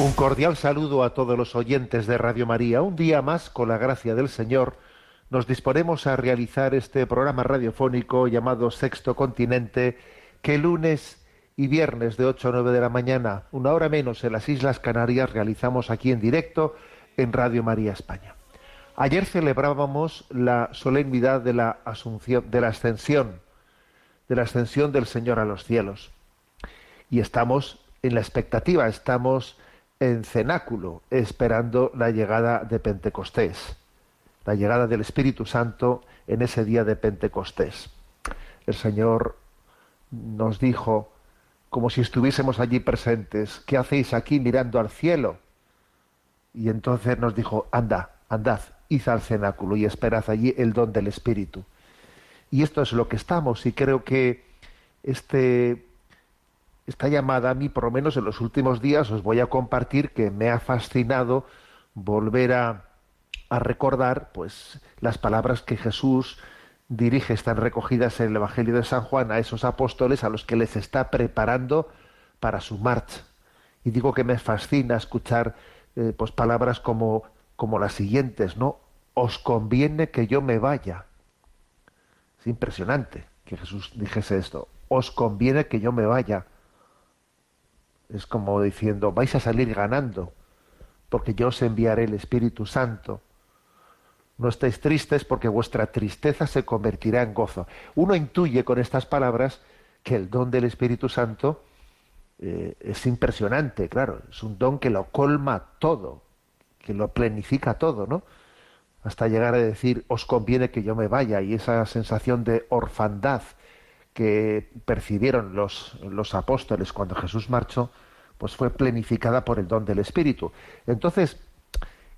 Un cordial saludo a todos los oyentes de Radio María. Un día más, con la gracia del Señor, nos disponemos a realizar este programa radiofónico llamado Sexto Continente, que lunes y viernes de 8 a 9 de la mañana, una hora menos en las Islas Canarias, realizamos aquí en directo en Radio María España. Ayer celebrábamos la solemnidad de la asunción, de la ascensión, de la ascensión del Señor a los cielos. Y estamos en la expectativa, estamos en cenáculo, esperando la llegada de Pentecostés, la llegada del Espíritu Santo en ese día de Pentecostés. El Señor nos dijo, como si estuviésemos allí presentes, ¿qué hacéis aquí mirando al cielo? Y entonces nos dijo, anda, andad, id al cenáculo y esperad allí el don del Espíritu. Y esto es lo que estamos, y creo que este esta llamada a mí, por lo menos en los últimos días, os voy a compartir que me ha fascinado volver a, recordar pues las palabras que Jesús dirige, están recogidas en el Evangelio de San Juan a esos apóstoles a los que les está preparando para su marcha. Y digo que me fascina escuchar eh, pues palabras como, como las siguientes, ¿no? Os conviene que yo me vaya. Es impresionante que Jesús dijese esto. Os conviene que yo me vaya es como diciendo, vais a salir ganando, porque yo os enviaré el Espíritu Santo. No estéis tristes porque vuestra tristeza se convertirá en gozo. Uno intuye con estas palabras que el don del Espíritu Santo eh, es impresionante, claro, es un don que lo colma todo, que lo plenifica todo, ¿no? Hasta llegar a decir, os conviene que yo me vaya, y esa sensación de orfandad que percibieron los, los apóstoles cuando Jesús marchó, pues fue plenificada por el don del Espíritu. Entonces,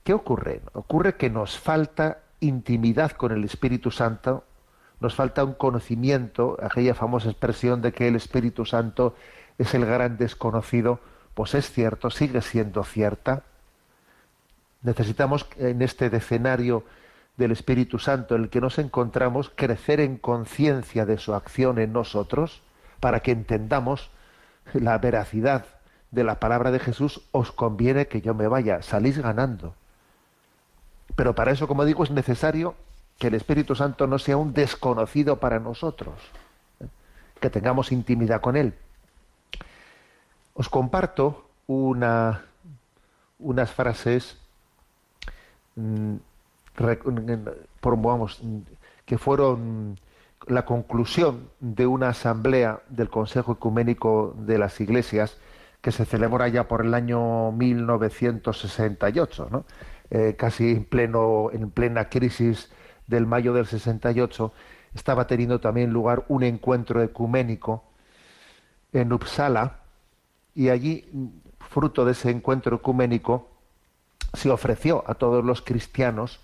¿qué ocurre? Ocurre que nos falta intimidad con el Espíritu Santo, nos falta un conocimiento, aquella famosa expresión de que el Espíritu Santo es el gran desconocido, pues es cierto, sigue siendo cierta. Necesitamos en este decenario del Espíritu Santo en el que nos encontramos, crecer en conciencia de su acción en nosotros, para que entendamos la veracidad de la palabra de Jesús, os conviene que yo me vaya, salís ganando. Pero para eso, como digo, es necesario que el Espíritu Santo no sea un desconocido para nosotros, ¿eh? que tengamos intimidad con Él. Os comparto una, unas frases mm, que fueron la conclusión de una asamblea del Consejo Ecuménico de las Iglesias que se celebra ya por el año 1968, ¿no? Eh, casi en, pleno, en plena crisis del mayo del 68, estaba teniendo también lugar un encuentro ecuménico en Uppsala y allí, fruto de ese encuentro ecuménico, se ofreció a todos los cristianos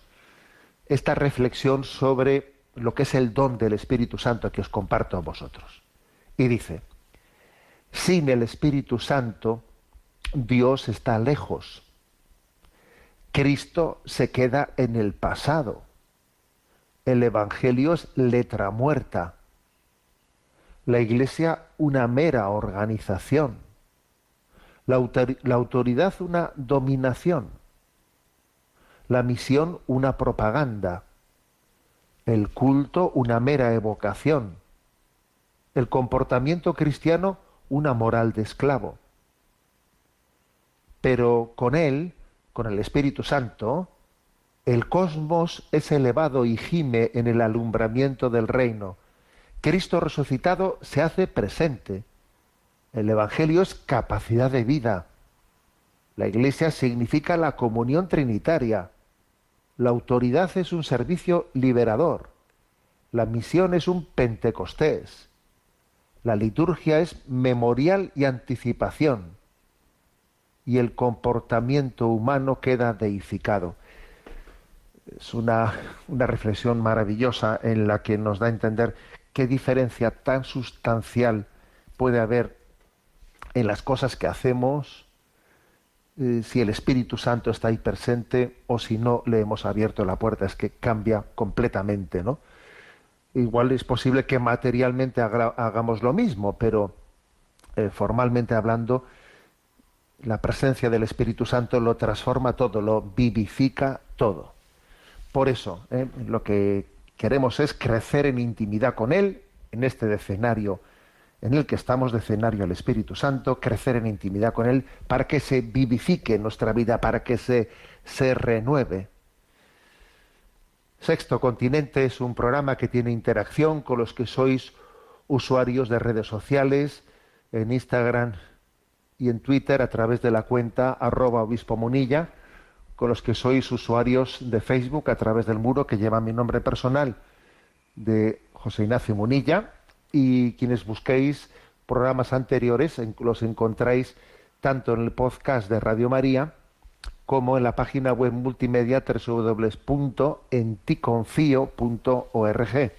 esta reflexión sobre lo que es el don del Espíritu Santo que os comparto a vosotros. Y dice, sin el Espíritu Santo, Dios está lejos. Cristo se queda en el pasado. El Evangelio es letra muerta. La Iglesia una mera organización. La, la autoridad una dominación la misión una propaganda, el culto una mera evocación, el comportamiento cristiano una moral de esclavo. Pero con él, con el Espíritu Santo, el cosmos es elevado y gime en el alumbramiento del reino. Cristo resucitado se hace presente. El Evangelio es capacidad de vida. La Iglesia significa la comunión trinitaria. La autoridad es un servicio liberador. La misión es un pentecostés. La liturgia es memorial y anticipación. Y el comportamiento humano queda deificado. Es una, una reflexión maravillosa en la que nos da a entender qué diferencia tan sustancial puede haber en las cosas que hacemos, eh, si el Espíritu Santo está ahí presente o si no le hemos abierto la puerta, es que cambia completamente, ¿no? Igual es posible que materialmente hagamos lo mismo, pero eh, formalmente hablando, la presencia del Espíritu Santo lo transforma todo, lo vivifica todo. Por eso, eh, lo que queremos es crecer en intimidad con Él, en este decenario en el que estamos de escenario al Espíritu Santo, crecer en intimidad con Él, para que se vivifique nuestra vida, para que se, se renueve. Sexto Continente es un programa que tiene interacción con los que sois usuarios de redes sociales, en Instagram y en Twitter a través de la cuenta arroba obispo munilla, con los que sois usuarios de Facebook a través del muro que lleva mi nombre personal de José Ignacio Munilla, y quienes busquéis programas anteriores los encontráis tanto en el podcast de Radio María como en la página web multimedia www.enticonfio.org.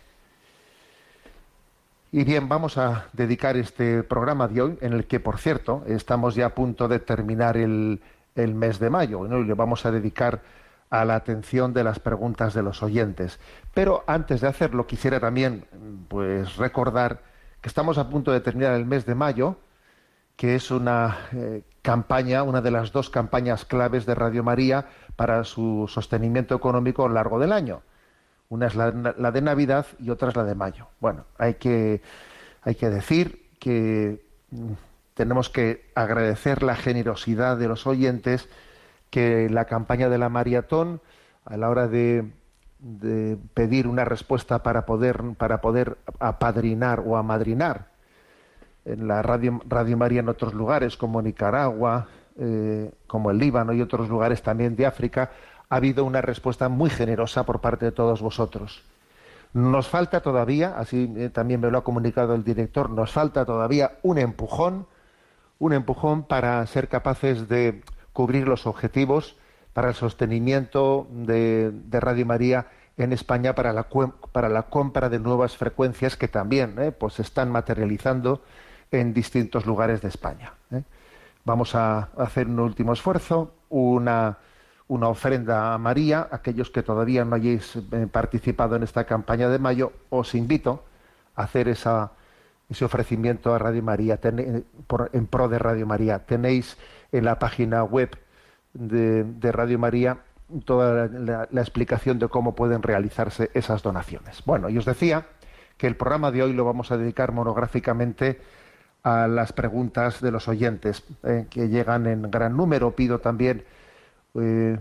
Y bien, vamos a dedicar este programa de hoy, en el que, por cierto, estamos ya a punto de terminar el, el mes de mayo, y le vamos a dedicar a la atención de las preguntas de los oyentes. Pero antes de hacerlo, quisiera también pues, recordar que estamos a punto de terminar el mes de mayo, que es una eh, campaña, una de las dos campañas claves de Radio María para su sostenimiento económico a lo largo del año. Una es la, de Navidad y otra es la de mayo. Bueno, hay que, hay que decir que mm, tenemos que agradecer la generosidad de los oyentes que la campaña de la maratón, a la hora de, pedir una respuesta para poder, para poder apadrinar o amadrinar en la Radio, Radio María en otros lugares, como Nicaragua, eh, como el Líbano y otros lugares también de África, ha habido una respuesta muy generosa por parte de todos vosotros. Nos falta todavía, así eh, también me lo ha comunicado el director, nos falta todavía un empujón, un empujón para ser capaces de cubrir los objetivos para el sostenimiento de, Radio María en España para la, para la compra de nuevas frecuencias que también eh, pues se están materializando en distintos lugares de España. Eh. Vamos a hacer un último esfuerzo, una, una ofrenda a María. Aquellos que todavía no hayáis eh, participado en esta campaña de mayo, os invito a hacer esa, ese ofrecimiento a Radio María, en pro de Radio María. Tenéis en la página web de, Radio María toda la, explicación de cómo pueden realizarse esas donaciones. Bueno, y os decía que el programa de hoy lo vamos a dedicar monográficamente a las preguntas de los oyentes, eh, que llegan en gran número. Pido también eh,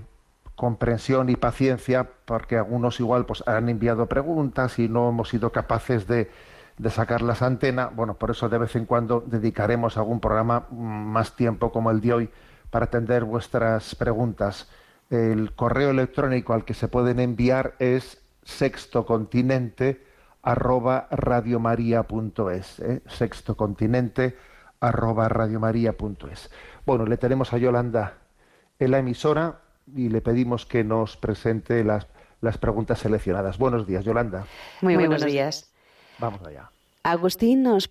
comprensión y paciencia, porque algunos igual pues, han enviado preguntas y no hemos sido capaces de, de sacarlas a antena. Bueno, por eso de vez en cuando dedicaremos algún programa mm, más tiempo como el de hoy para atender vuestras preguntas. El correo electrónico al que se pueden enviar es sextocontinente arroba radiomaria.es ¿eh? sextocontinente arroba radiomaria.es bueno le tenemos a Yolanda en la emisora y le pedimos que nos presente las, las preguntas seleccionadas buenos días Yolanda muy, buenos días vamos allá Agustín nos,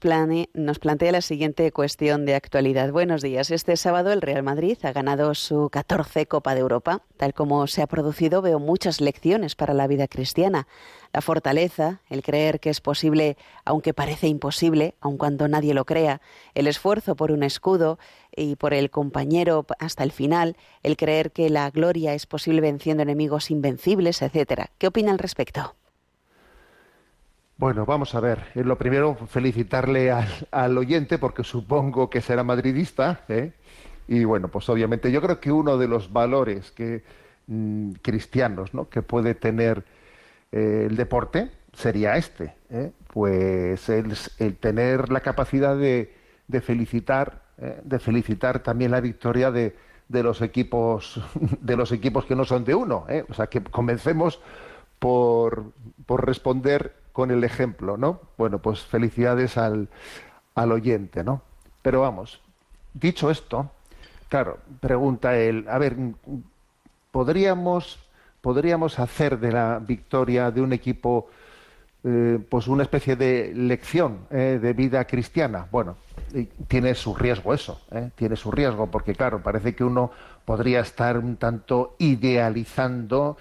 nos, plantea la siguiente cuestión de actualidad. Buenos días. Este sábado el Real Madrid ha ganado su 14 Copa de Europa. Tal como se ha producido, veo muchas lecciones para la vida cristiana. La fortaleza, el creer que es posible, aunque parece imposible, aun cuando nadie lo crea, el esfuerzo por un escudo y por el compañero hasta el final, el creer que la gloria es posible venciendo enemigos invencibles, etc. ¿Qué opina al respecto? Bueno, vamos a ver. Eh, lo primero, felicitarle al, oyente porque supongo que será madridista. ¿eh? Y bueno, pues obviamente yo creo que uno de los valores que, mm, cristianos ¿no? que puede tener eh, el deporte sería este. Pues el, tener la capacidad de, de felicitar, eh, de felicitar también la victoria de, de, los equipos, de los equipos que no son de uno. ¿eh? O sea, que comencemos por, por responder con el ejemplo, ¿no? Bueno, pues felicidades al, al oyente, ¿no? Pero vamos, dicho esto, claro, pregunta él, a ver, ¿podríamos, podríamos hacer de la victoria de un equipo eh, pues una especie de lección eh, de vida cristiana? Bueno, tiene su riesgo eso, ¿eh? tiene su riesgo, porque claro, parece que uno podría estar un tanto idealizando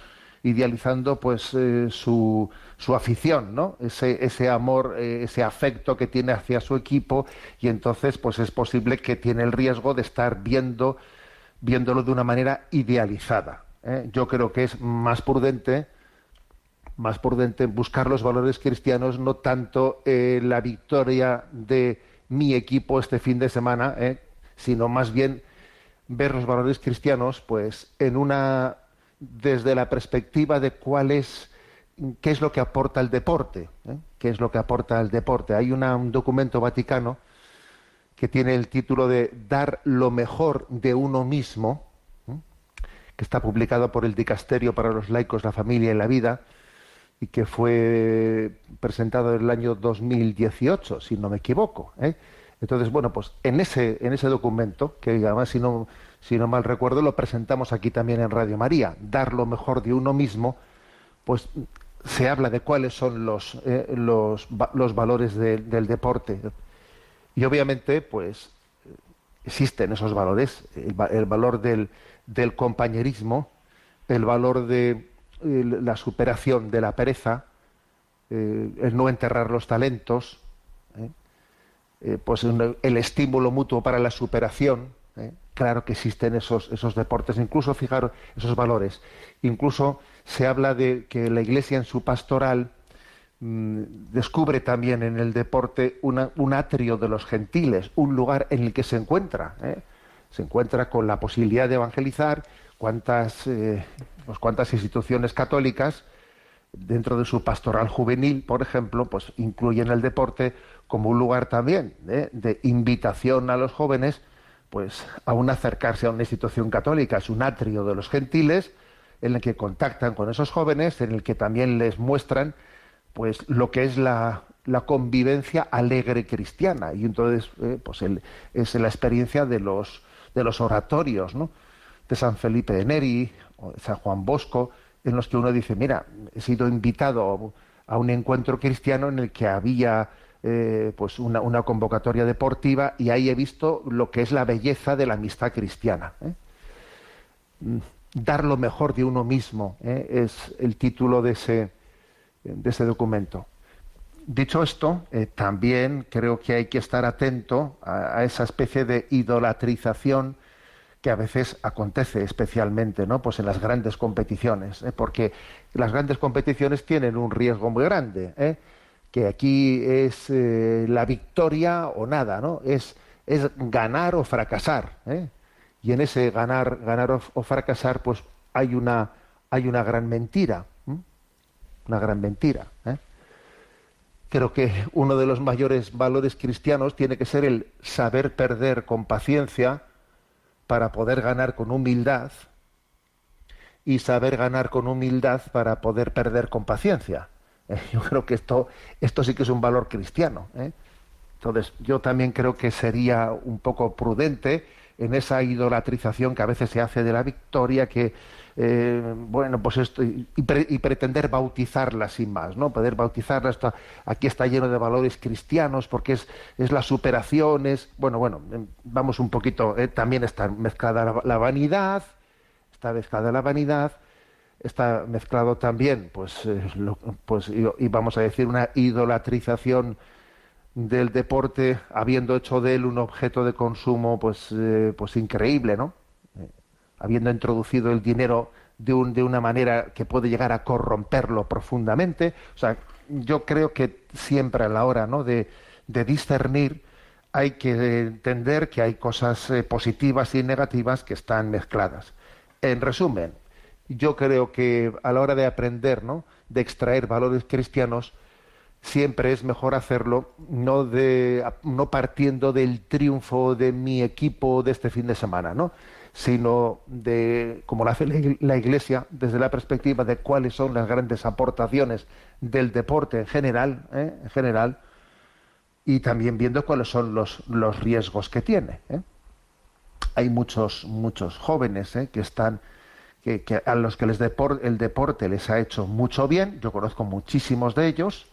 idealizando pues su, su, afición, ¿no? Ese, ese amor, eh, ese afecto que tiene hacia su equipo y entonces pues es posible que tiene el riesgo de estar viendo viéndolo de una manera idealizada. ¿eh? Yo creo que es más prudente más prudente buscar los valores cristianos, no tanto la victoria de mi equipo este fin de semana, sino más bien ver los valores cristianos pues en una desde la perspectiva de cuál es qué es lo que aporta el deporte, ¿eh? qué es lo que aporta el deporte. Hay un documento vaticano que tiene el título de Dar lo mejor de uno mismo, ¿eh? que está publicado por el Dicasterio para los laicos, la familia y la vida, y que fue presentado en el año 2018, si no me equivoco. ¿eh? Entonces, bueno, pues en ese, en ese documento, que además si no, si no mal recuerdo, lo presentamos aquí también en Radio María, dar lo mejor de uno mismo, pues se habla de cuáles son los, eh, los, los, valores del deporte. Y obviamente, pues existen esos valores, el, valor del, del, compañerismo, el valor de la superación de la pereza, eh, el no enterrar los talentos, eh, pues el estímulo mutuo para la superación. ¿Eh? Claro que existen esos, esos deportes, incluso fijar esos valores. Incluso se habla de que la Iglesia en su pastoral mm, descubre también en el deporte un atrio de los gentiles, un lugar en el que se encuentra. ¿eh? Se encuentra con la posibilidad de evangelizar cuántas, pues cuántas instituciones católicas dentro de su pastoral juvenil, por ejemplo, pues incluyen el deporte como un lugar también ¿eh? de invitación a los jóvenes pues a un acercarse a una institución católica, es un atrio de los gentiles en el que contactan con esos jóvenes, en el que también les muestran pues lo que es la, la convivencia alegre cristiana y entonces eh, pues es la experiencia de los de los oratorios ¿no? de San Felipe de Neri o de San Juan Bosco en los que uno dice mira he sido invitado a un encuentro cristiano en el que había eh, pues una, convocatoria deportiva y ahí he visto lo que es la belleza de la amistad cristiana. ¿eh? Mm, dar lo mejor de uno mismo ¿eh? es el título de ese, de ese documento. Dicho esto, también creo que hay que estar atento a, esa especie de idolatrización que a veces acontece especialmente ¿no? pues en las grandes competiciones, porque las grandes competiciones tienen un riesgo muy grande que aquí es eh, la victoria o nada, ¿no? Es, es ganar o fracasar. ¿eh? Y en ese ganar, ganar o, fracasar, pues hay una, hay una gran mentira. Una gran mentira. ¿eh? Creo que uno de los mayores valores cristianos tiene que ser el saber perder con paciencia para poder ganar con humildad y saber ganar con humildad para poder perder con paciencia. Yo creo que esto, esto sí que es un valor cristiano. ¿eh? Entonces, yo también creo que sería un poco prudente en esa idolatrización que a veces se hace de la victoria, que, eh, bueno, pues esto, y, pretender bautizarla sin más, ¿no? Poder bautizarla, esto, aquí está lleno de valores cristianos, porque es, es la superación, bueno, bueno, em, vamos un poquito, eh, también está mezclada la, la vanidad, está mezclada la vanidad, está mezclado también, pues, eh, pues y, vamos a decir una idolatrización del deporte, habiendo hecho de él un objeto de consumo, pues, eh, pues increíble, ¿no? Eh, habiendo introducido el dinero de, un, de una manera que puede llegar a corromperlo profundamente. O sea, yo creo que siempre a la hora, ¿no? De, de discernir hay que entender que hay cosas positivas y negativas que están mezcladas. En resumen, yo creo que a la hora de aprender, ¿no? de extraer valores cristianos, siempre es mejor hacerlo no de no partiendo del triunfo de mi equipo de este fin de semana, ¿no? sino de como lo hace la Iglesia desde la perspectiva de cuáles son las grandes aportaciones del deporte en general, ¿eh? en general, y también viendo cuáles son los, los riesgos que tiene. ¿eh? Hay muchos muchos jóvenes ¿eh? que están que, a los que les el deporte les ha hecho mucho bien. Yo conozco muchísimos de ellos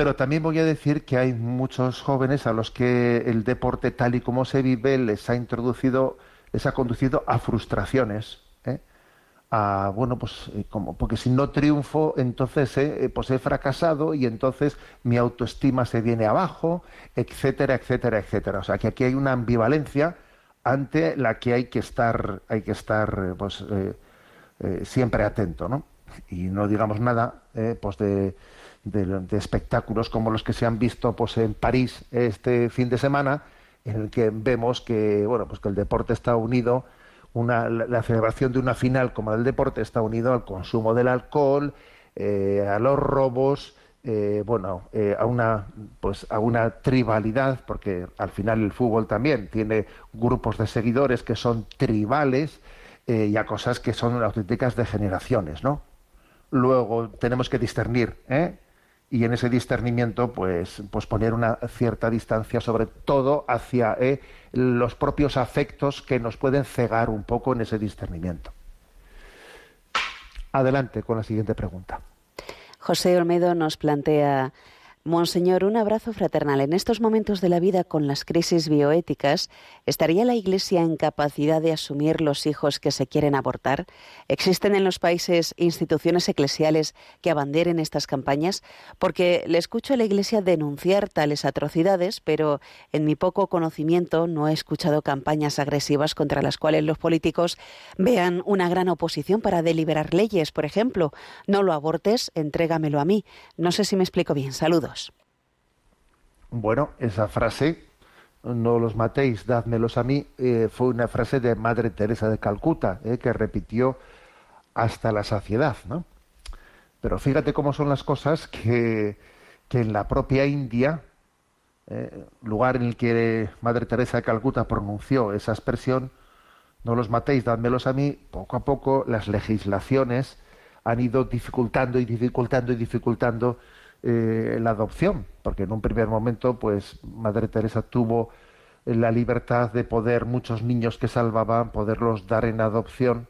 pero también voy a decir que hay muchos jóvenes a los que el deporte tal y como se vive les ha introducido, les ha conducido a frustraciones. ¿eh? A, bueno, pues eh, como, porque si no triunfo, entonces eh, pues he fracasado y entonces mi autoestima se viene abajo, etcétera, etcétera, etcétera. O sea que aquí hay una ambivalencia ante la que hay que estar, hay que estar pues, siempre atento, ¿no? Y no digamos nada pues de espectáculos como los que se han visto pues, en París este fin de semana, en el que vemos que, bueno, pues que el deporte está unido, una, la, celebración de una final como el deporte está unido al consumo del alcohol, eh, a los robos, eh, bueno, eh, a una pues a una tribalidad, porque al final el fútbol también tiene grupos de seguidores que son tribales y a cosas que son auténticas degeneraciones, ¿no? Luego tenemos que discernir, ¿eh? y en ese discernimiento pues, pues poner una cierta distancia sobre todo hacia eh, los propios afectos que nos pueden cegar un poco en ese discernimiento. Adelante con la siguiente pregunta. José Olmedo nos plantea Monseñor, un abrazo fraternal. En estos momentos de la vida con las crisis bioéticas, ¿estaría la Iglesia en capacidad de asumir los hijos que se quieren abortar? ¿Existen en los países instituciones eclesiales que abanderen estas campañas? Porque le escucho a la Iglesia denunciar tales atrocidades, pero en mi poco conocimiento no he escuchado campañas agresivas contra las cuales los políticos vean una gran oposición para deliberar leyes, por ejemplo. No lo abortes, entrégamelo a mí. No sé si me explico bien. Saludos. Bueno, esa frase, no los matéis, dádmelos a mí, eh, fue una frase de Madre Teresa de Calcuta, eh, que repitió hasta la saciedad, ¿no? Pero fíjate cómo son las cosas que, que en la propia India, eh, lugar en el que Madre Teresa de Calcuta pronunció esa expresión, no los matéis, dádmelos a mí, poco a poco las legislaciones han ido dificultando y dificultando y dificultando eh, la adopción, porque en un primer momento, pues Madre Teresa tuvo la libertad de poder muchos niños que salvaban, poderlos dar en adopción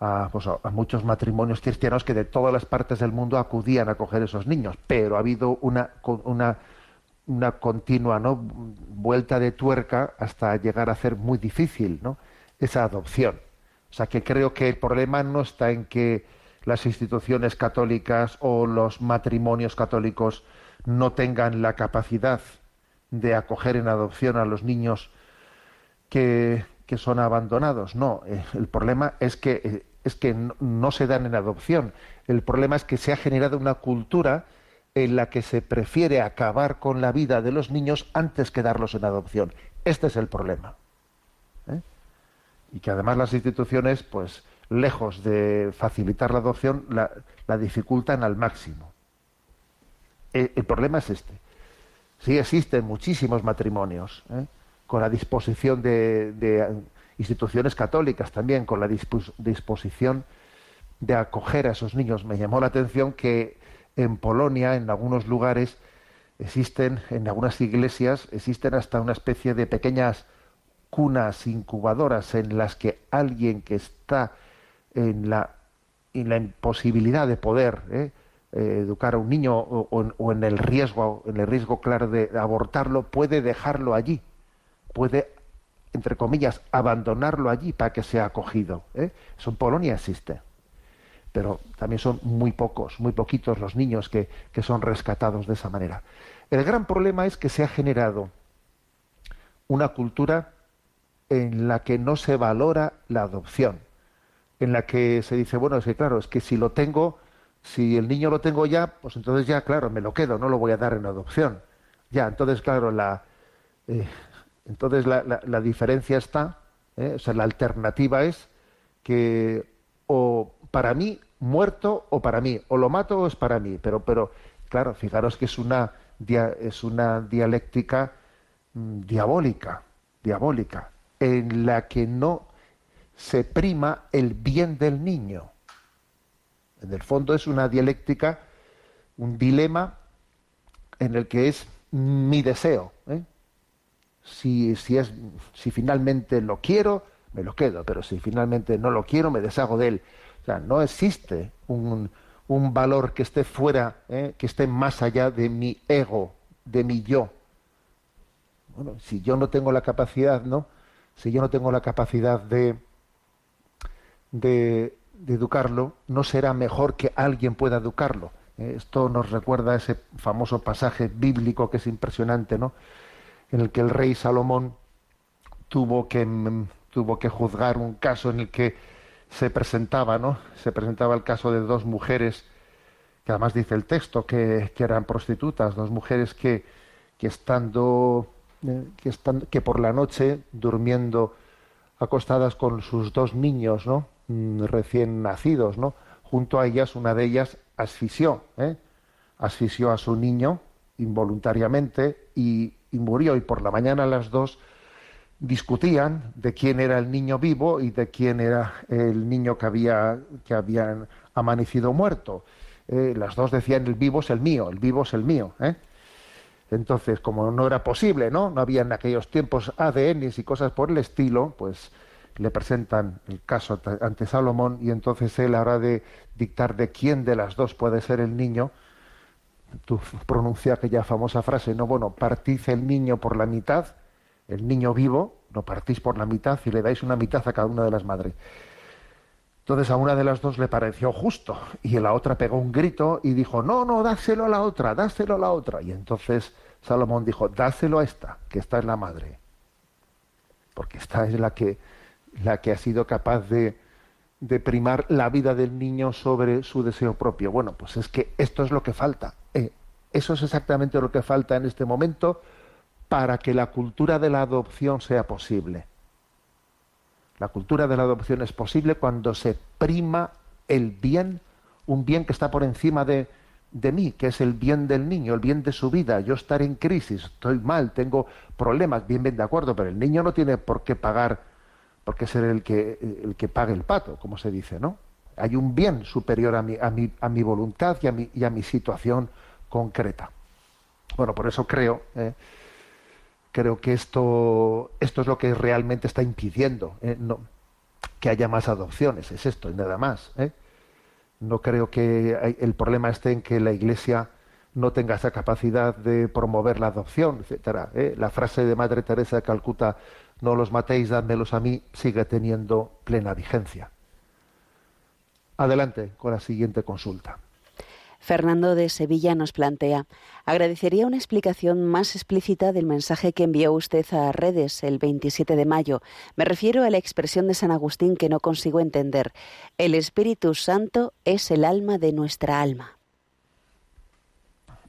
a, pues, a, muchos matrimonios cristianos que de todas las partes del mundo acudían a coger esos niños, pero ha habido una, una, una continua ¿no? vuelta de tuerca hasta llegar a ser muy difícil ¿no? esa adopción. O sea que creo que el problema no está en que las instituciones católicas o los matrimonios católicos no tengan la capacidad de acoger en adopción a los niños que, son abandonados. No, eh, el problema es que, eh, es que no, se dan en adopción. El problema es que se ha generado una cultura en la que se prefiere acabar con la vida de los niños antes que darlos en adopción. Este es el problema. ¿eh? Y que además las instituciones, pues, lejos de facilitar la adopción, la, dificultan al máximo. El, problema es este. Sí existen muchísimos matrimonios, ¿eh? con la disposición de, instituciones católicas también, con la disposición de acoger a esos niños. Me llamó la atención que en Polonia, en algunos lugares, existen, en algunas iglesias, existen hasta una especie de pequeñas cunas incubadoras en las que alguien que está en la, en la imposibilidad de poder ¿eh? Eh, educar a un niño o, en el riesgo, en el riesgo claro de abortarlo, puede dejarlo allí, puede, entre comillas, abandonarlo allí para que sea acogido. ¿eh? Eso en Polonia existe. Pero también son muy pocos, muy poquitos los niños que, que son rescatados de esa manera. El gran problema es que se ha generado una cultura en la que no se valora la adopción en la que se dice, bueno, es que claro, es que si lo tengo, si el niño lo tengo ya, pues entonces ya, claro, me lo quedo, no lo voy a dar en adopción. Ya, entonces, claro, la, eh, entonces la, la, diferencia está, eh, o sea, la alternativa es que o para mí muerto o para mí, o lo mato o es para mí, pero, pero claro, fijaros que es una, es una dialéctica mm, diabólica, diabólica, en la que no se prima el bien del niño. En el fondo es una dialéctica, un dilema en el que es mi deseo. ¿eh? Si, si, es, si finalmente lo quiero, me lo quedo, pero si finalmente no lo quiero, me deshago de él. O sea, no existe un, un valor que esté fuera, ¿eh? que esté más allá de mi ego, de mi yo. Bueno, si yo no tengo la capacidad, ¿no? Si yo no tengo la capacidad de, de, educarlo, no será mejor que alguien pueda educarlo. ¿eh? Esto nos recuerda a ese famoso pasaje bíblico que es impresionante, ¿no? En el que el rey Salomón tuvo que, mm, tuvo que juzgar un caso en el que se presentaba, ¿no? Se presentaba el caso de dos mujeres, que además dice el texto que, eran prostitutas, dos mujeres que, que estando, eh, que están, que por la noche durmiendo acostadas con sus dos niños, ¿no? Mm, recién nacidos, ¿no? Junto a ellas, una de ellas asfixió, ¿eh? asfixió a su niño involuntariamente y, murió. Y por la mañana las dos discutían de quién era el niño vivo y de quién era el niño que había que habían amanecido muerto. Eh, las dos decían el vivo es el mío, el vivo es el mío. ¿eh? Entonces, como no era posible, ¿no? No había en aquellos tiempos ADNs y cosas por el estilo, pues le presentan el caso ante Salomón y entonces él hará de dictar de quién de las dos puede ser el niño. Tú pronuncia aquella famosa frase, no, bueno, partid el niño por la mitad el niño vivo, lo partís por la mitad y le dais una mitad a cada una de las madres. Entonces a una de las dos le pareció justo y la otra pegó un grito y dijo, no, no, dáselo a la otra, dáselo a la otra. Y entonces Salomón dijo, dáselo a esta, que esta es la madre. Porque esta es la que, la que ha sido capaz de, primar la vida del niño sobre su deseo propio. Bueno, pues es que esto es lo que falta. Eh, eso es exactamente lo que falta en este momento para que la cultura de la adopción sea posible. La cultura de la adopción es posible cuando se prima el bien, un bien que está por encima de, de mí, que es el bien del niño, el bien de su vida. Yo estar en crisis, estoy mal, tengo problemas, bien, bien de acuerdo, pero el niño no tiene por qué pagar, por qué ser el que, el que pague el pato, como se dice, ¿no? Hay un bien superior a mi, a mi, a mi voluntad y a mi, y a mi situación concreta. Bueno, por eso creo eh, creo que esto, esto es lo que realmente está impidiendo ¿eh? que haya más adopciones, es esto y nada más. ¿eh? No creo que el problema esté en que la Iglesia no tenga esa capacidad de promover la adopción, etcétera. La frase de Madre Teresa de Calcuta, no los matéis, dádmelos a mí, sigue teniendo plena vigencia. Adelante con la siguiente consulta. Fernando de Sevilla nos plantea, agradecería una explicación más explícita del mensaje que envió usted a redes el 27 de mayo. Me refiero a la expresión de San Agustín que no consigo entender. El Espíritu Santo es el alma de nuestra alma.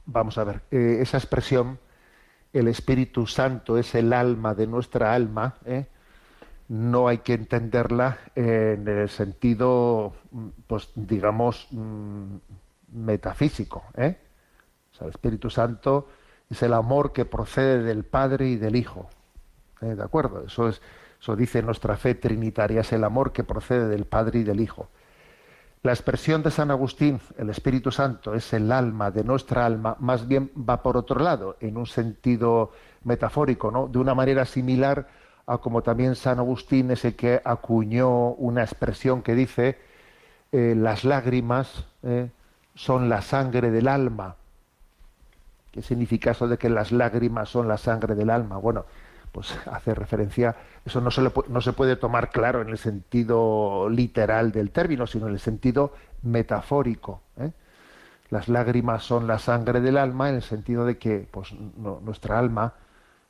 Vamos a ver, eh, esa expresión, el Espíritu Santo es el alma de nuestra alma, ¿eh? no hay que entenderla en el sentido, pues digamos, mm, metafísico. ¿eh? el Espíritu Santo es el amor que procede del Padre y del Hijo. ¿eh? ¿De acuerdo? Eso, es, eso dice nuestra fe trinitaria, es el amor que procede del Padre y del Hijo. La expresión de San Agustín, el Espíritu Santo es el alma de nuestra alma, más bien va por otro lado, en un sentido metafórico, ¿no? De una manera similar a como también San Agustín es el que acuñó una expresión que dice eh, las lágrimas eh, son la sangre del alma. ¿Qué significa eso de que las lágrimas son la sangre del alma? Bueno, pues hace referencia, eso no se, no se puede tomar claro en el sentido literal del término, sino en el sentido metafórico. ¿eh? Las lágrimas son la sangre del alma en el sentido de que pues, nuestra alma,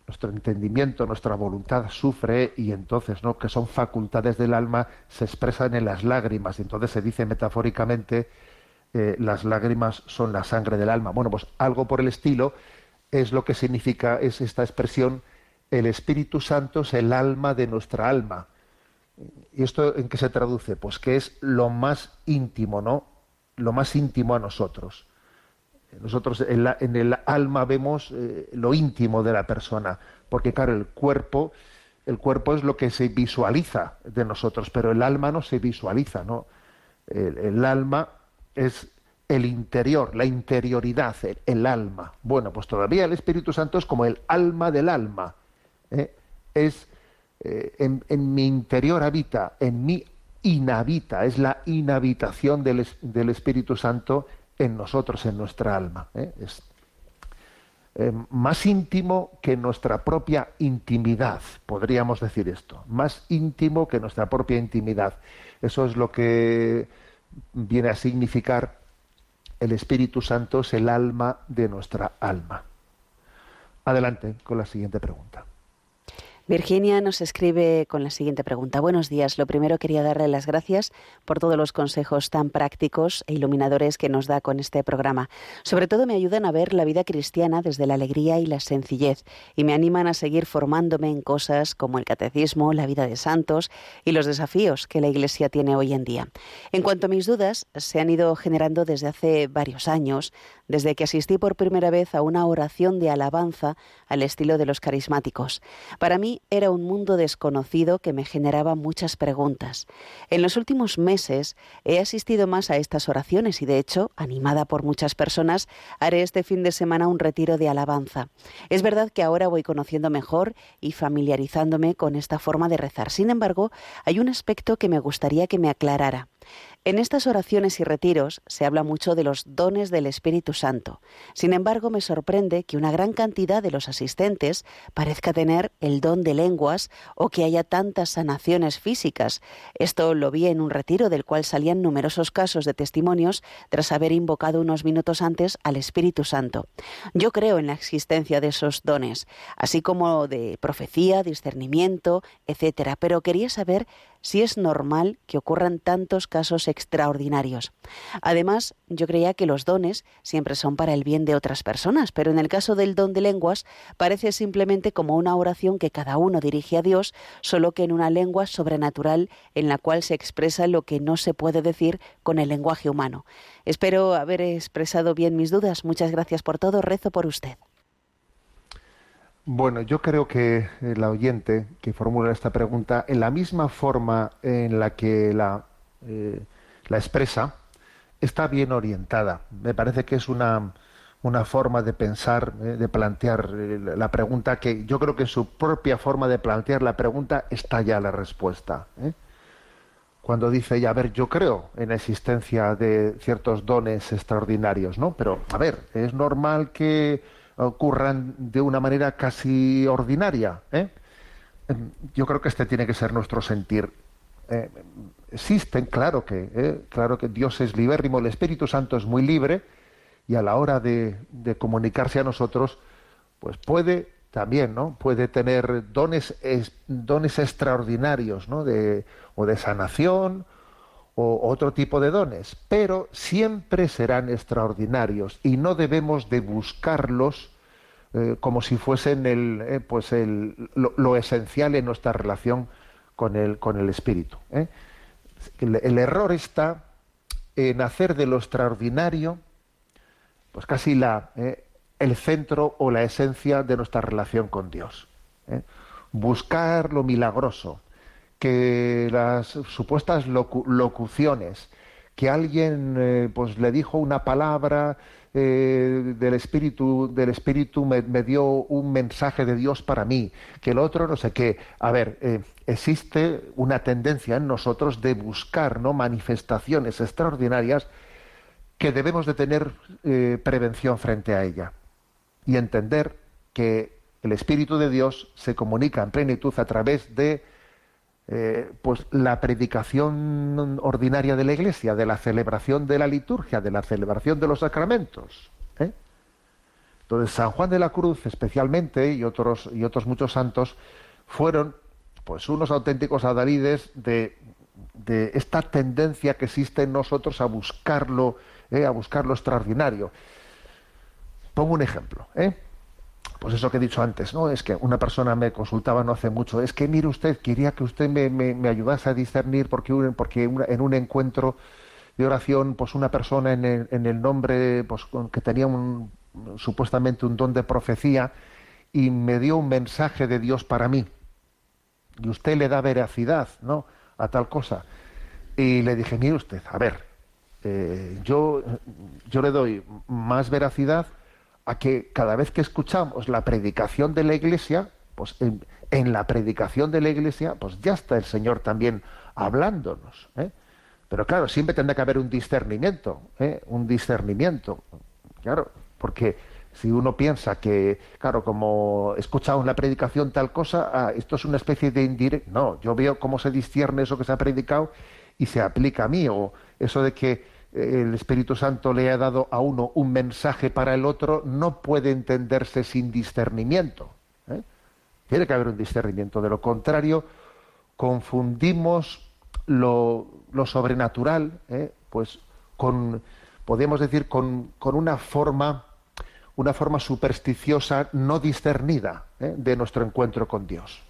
nuestro entendimiento, nuestra voluntad sufre y entonces, ¿no? que son facultades del alma, se expresan en las lágrimas. Entonces se dice metafóricamente eh, las lágrimas son la sangre del alma. Bueno, pues algo por el estilo es lo que significa es esta expresión el Espíritu Santo es el alma de nuestra alma. ¿Y esto en qué se traduce? Pues que es lo más íntimo, ¿no? Lo más íntimo a nosotros. Nosotros en, el alma vemos eh, lo íntimo de la persona, porque claro, el cuerpo, el cuerpo es lo que se visualiza de nosotros, pero el alma no se visualiza, ¿no? El, alma es el interior, la interioridad, el, alma. Bueno, pues todavía el Espíritu Santo es como el alma del alma. ¿Eh? Es eh, en, mi interior habita, en mí inhabita, es la inhabitación del, Espíritu Santo en nosotros, en nuestra alma. ¿eh? Es más íntimo que nuestra propia intimidad, podríamos decir esto, más íntimo que nuestra propia intimidad. Eso es lo que viene a significar el Espíritu Santo es el alma de nuestra alma. Adelante con la siguiente pregunta. Virginia nos escribe con la siguiente pregunta. Buenos días. Lo primero quería darle las gracias por todos los consejos tan prácticos e iluminadores que nos da con este programa. Sobre todo me ayudan a ver la vida cristiana desde la alegría y la sencillez y me animan a seguir formándome en cosas como el catecismo, la vida de santos y los desafíos que la Iglesia tiene hoy en día. En cuanto a mis dudas, se han ido generando desde hace varios años, desde que asistí por primera vez a una oración de alabanza al estilo de los carismáticos. Para mí era un mundo desconocido que me generaba muchas preguntas. En los últimos meses he asistido más a estas oraciones y de hecho, animada por muchas personas, haré este fin de semana un retiro de alabanza. Es verdad que ahora voy conociendo mejor y familiarizándome con esta forma de rezar. Sin embargo, hay un aspecto que me gustaría que me aclarara. En estas oraciones y retiros se habla mucho de los dones del Espíritu Santo. Sin embargo, me sorprende que una gran cantidad de los asistentes parezca tener el don de lenguas o que haya tantas sanaciones físicas. Esto lo vi en un retiro del cual salían numerosos casos de testimonios tras haber invocado unos minutos antes al Espíritu Santo. Yo creo en la existencia de esos dones, así como de profecía, discernimiento, etcétera, pero quería saber si es normal que ocurran tantos casos extraordinarios. Además, yo creía que los dones siempre son para el bien de otras personas, pero en el caso del don de lenguas parece simplemente como una oración que cada uno dirige a Dios, solo que en una lengua sobrenatural en la cual se expresa lo que no se puede decir con el lenguaje humano. Espero haber expresado bien mis dudas. Muchas gracias por todo. Rezo por usted. Bueno, yo creo que el oyente que formula esta pregunta, en la misma forma en la que la, eh, la expresa, está bien orientada. Me parece que es una, una forma de pensar, eh, de plantear eh, la pregunta, que yo creo que su propia forma de plantear la pregunta está ya la respuesta. Cuando dice ya, a ver, yo creo en la existencia de ciertos dones extraordinarios, ¿no? Pero, a ver, es normal que ocurran de una manera casi ordinaria. ¿eh? Em, yo creo que este tiene que ser nuestro sentir. Eh, existen, claro que, ¿eh? claro que Dios es libérrimo, el Espíritu Santo es muy libre y a la hora de, comunicarse a nosotros, pues puede también, ¿no? Puede tener dones, dones extraordinarios, ¿no? De, o de sanación o otro tipo de dones, pero siempre serán extraordinarios y no debemos de buscarlos eh, como si fuesen el, eh, pues el, lo, esencial en nuestra relación con el, con el espíritu. ¿eh? El, error está en hacer de lo extraordinario pues casi la, el centro o la esencia de nuestra relación con Dios. Buscar lo milagroso, que las supuestas locuciones, que alguien eh, pues le dijo una palabra eh, del espíritu del espíritu me, dio un mensaje de Dios para mí que el otro no sé qué. A ver eh, existe una tendencia en nosotros de buscar no manifestaciones extraordinarias que debemos de tener prevención frente a ella y entender que el espíritu de Dios se comunica en plenitud a través de eh, pues la predicación ordinaria de la Iglesia, de la celebración de la liturgia, de la celebración de los sacramentos. ¿eh? Entonces San Juan de la Cruz, especialmente y otros y otros muchos santos fueron, pues unos auténticos adalides de, esta tendencia que existe en nosotros a buscarlo, ¿eh? a buscar lo extraordinario. Pongo un ejemplo. ¿eh? Pues eso que he dicho antes, ¿no? Es que una persona me consultaba no hace mucho, es que mire usted, quería que usted me, me, ayudase a discernir porque, porque en un encuentro de oración, pues una persona en el, en el nombre, pues que tenía un, supuestamente un don de profecía y me dio un mensaje de Dios para mí. Y usted le da veracidad, ¿no? A tal cosa. Y le dije, mire usted, a ver, eh, yo, yo le doy más veracidad a que cada vez que escuchamos la predicación de la iglesia, pues en, la predicación de la iglesia, pues ya está el Señor también hablándonos. ¿eh? Pero claro, siempre tendrá que haber un discernimiento, ¿eh? un discernimiento. Claro, porque si uno piensa que, claro, como en la predicación tal cosa, ah, esto es una especie de indirecto. No, yo veo cómo se discierne eso que se ha predicado y se aplica a mí. O eso de que el Espíritu Santo le ha dado a uno un mensaje para el otro, no puede entenderse sin discernimiento. ¿eh? Tiene que haber un discernimiento. De lo contrario, confundimos lo, sobrenatural, ¿eh? pues con, podemos decir, con, una forma una forma supersticiosa no discernida de nuestro encuentro con Dios.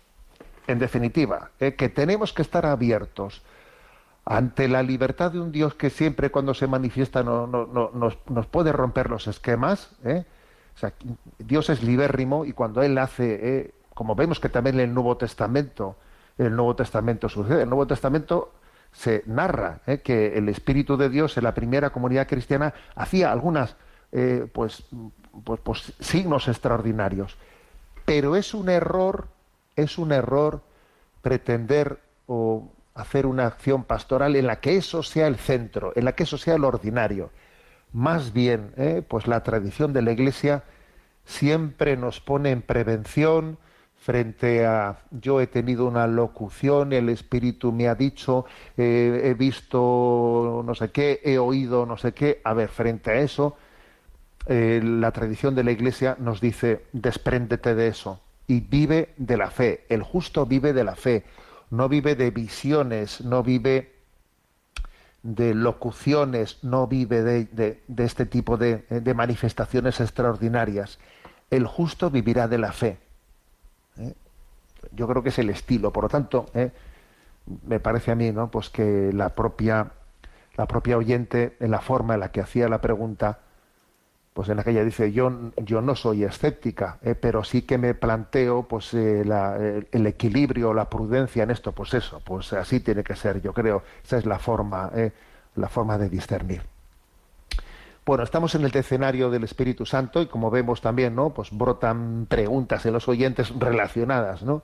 En definitiva, que tenemos que estar abiertos ante la libertad de un Dios que siempre cuando se manifiesta no, nos, puede romper los esquemas. ¿eh? Dios es libérrimo y cuando Él hace, ¿eh? como vemos que también en el Nuevo Testamento, el Nuevo Testamento sucede, el Nuevo Testamento se narra ¿eh? que el Espíritu de Dios en la primera comunidad cristiana hacía algunas pues, pues, pues signos extraordinarios. Pero es un error, es un error pretender o hacer una acción pastoral en la que eso sea el centro, en la que eso sea el ordinario. Más bien, ¿eh? pues la tradición de la Iglesia siempre nos pone en prevención frente a yo he tenido una locución, el Espíritu me ha dicho, eh, he visto no sé qué, he oído no sé qué. A ver, frente a eso, eh, la tradición de la Iglesia nos dice, despréndete de eso y vive de la fe. El justo vive de la fe no vive de visiones, no vive de locuciones, no vive de, este tipo de, manifestaciones extraordinarias. El justo vivirá de la fe. ¿eh? Yo creo que es el estilo. Por lo tanto, ¿eh? me parece a mí, ¿no? Pues que la propia, la propia oyente, en la forma en la que hacía la pregunta, pues en la que ella dice yo yo no soy escéptica eh, pero sí que me planteo pues eh, el, equilibrio la prudencia en esto pues eso pues así tiene que ser yo creo. Esa es la forma eh, la forma de discernir. Bueno estamos en el escenario del Espíritu Santo y como vemos también no pues brotan preguntas en los oyentes relacionadas no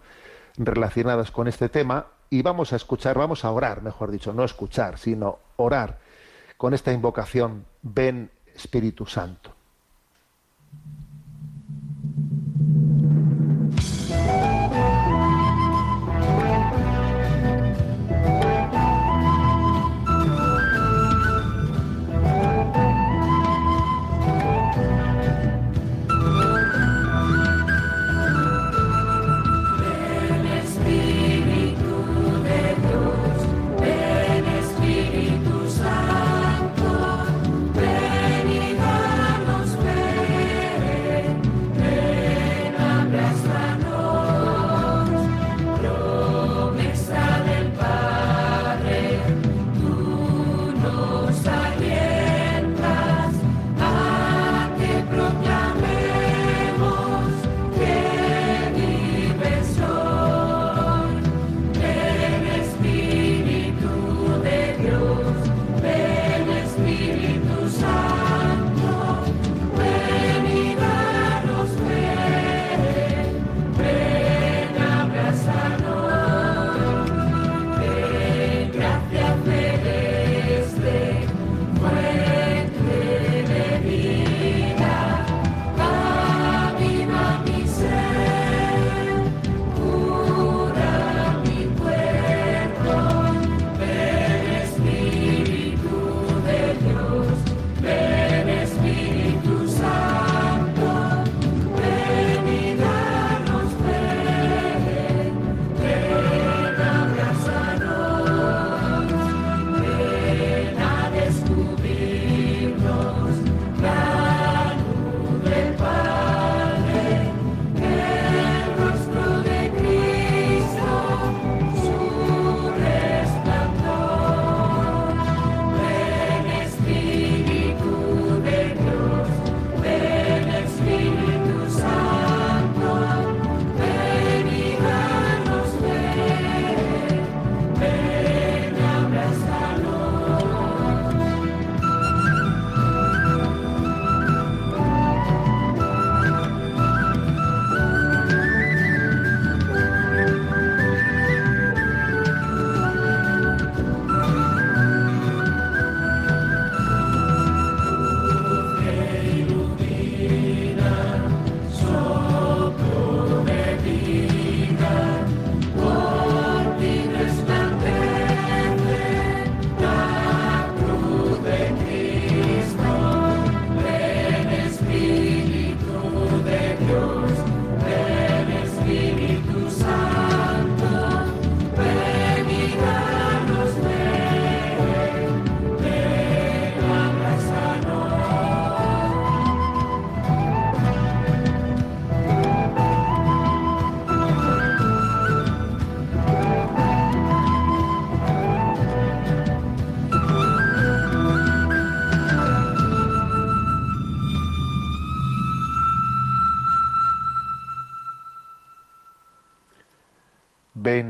relacionadas con este tema. Y vamos a escuchar vamos a orar mejor dicho no escuchar sino orar con esta invocación ven Espíritu Santo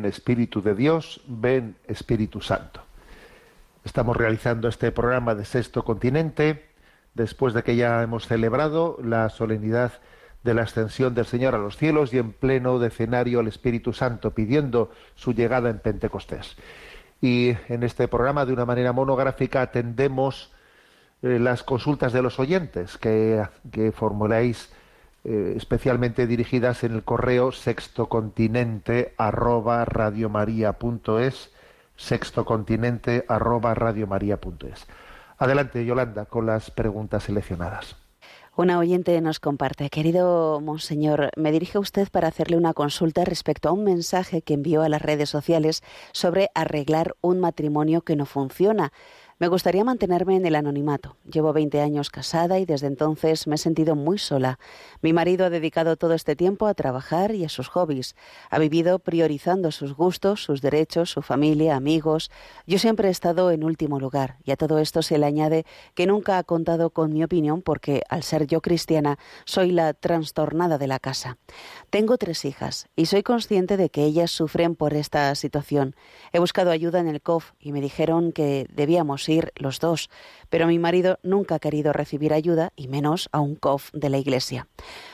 Espíritu de Dios, ven Espíritu Santo. Estamos realizando este programa de Sexto Continente después de que ya hemos celebrado la solemnidad de la ascensión del Señor a los cielos y en pleno decenario al Espíritu Santo pidiendo su llegada en Pentecostés. Y en este programa, de una manera monográfica, atendemos eh, las consultas de los oyentes que, que formuláis eh, especialmente dirigidas en el correo sextocontinente arroba sextocontinente arroba. Adelante, Yolanda, con las preguntas seleccionadas. Una oyente nos comparte, querido Monseñor, me dirige a usted para hacerle una consulta respecto a un mensaje que envió a las redes sociales sobre arreglar un matrimonio que no funciona. Me gustaría mantenerme en el anonimato. Llevo 20 años casada y desde entonces me he sentido muy sola. Mi marido ha dedicado todo este tiempo a trabajar y a sus hobbies. Ha vivido priorizando sus gustos, sus derechos, su familia, amigos. Yo siempre he estado en último lugar y a todo esto se le añade que nunca ha contado con mi opinión porque, al ser yo cristiana, soy la trastornada de la casa. Tengo tres hijas y soy consciente de que ellas sufren por esta situación. He buscado ayuda en el COF y me dijeron que debíamos ir los dos, pero mi marido nunca ha querido recibir ayuda y menos a un COF de la Iglesia.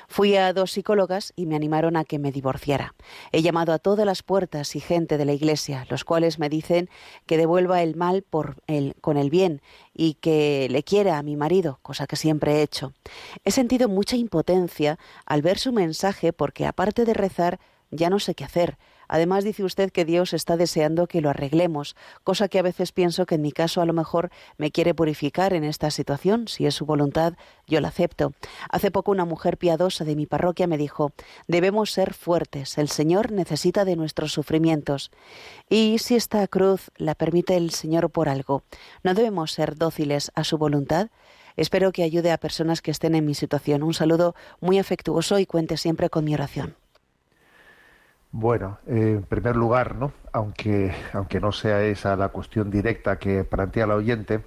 Fui a dos psicólogas y me animaron a que me divorciara. He llamado a todas las puertas y gente de la Iglesia, los cuales me dicen que devuelva el mal por el, con el bien y que le quiera a mi marido, cosa que siempre he hecho. He sentido mucha impotencia al ver su mensaje porque aparte de rezar ya no sé qué hacer. Además dice usted que Dios está deseando que lo arreglemos, cosa que a veces pienso que en mi caso a lo mejor me quiere purificar en esta situación. Si es su voluntad, yo la acepto. Hace poco una mujer piadosa de mi parroquia me dijo, debemos ser fuertes, el Señor necesita de nuestros sufrimientos. Y si esta cruz la permite el Señor por algo, ¿no debemos ser dóciles a su voluntad? Espero que ayude a personas que estén en mi situación. Un saludo muy afectuoso y cuente siempre con mi oración. Bueno, eh, en primer lugar, ¿no? Aunque, aunque no sea esa la cuestión directa que plantea la oyente,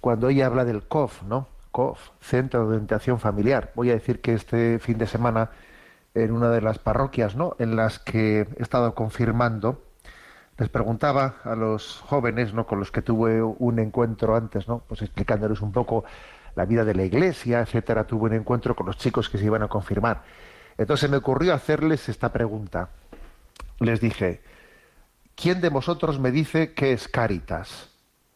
cuando ella habla del COF, ¿no? COF, Centro de Orientación Familiar. Voy a decir que este fin de semana, en una de las parroquias, ¿no? En las que he estado confirmando, les preguntaba a los jóvenes, ¿no? Con los que tuve un encuentro antes, ¿no? Pues explicándoles un poco la vida de la iglesia, etcétera. Tuve un encuentro con los chicos que se iban a confirmar entonces me ocurrió hacerles esta pregunta. Les dije, ¿quién de vosotros me dice qué es Caritas?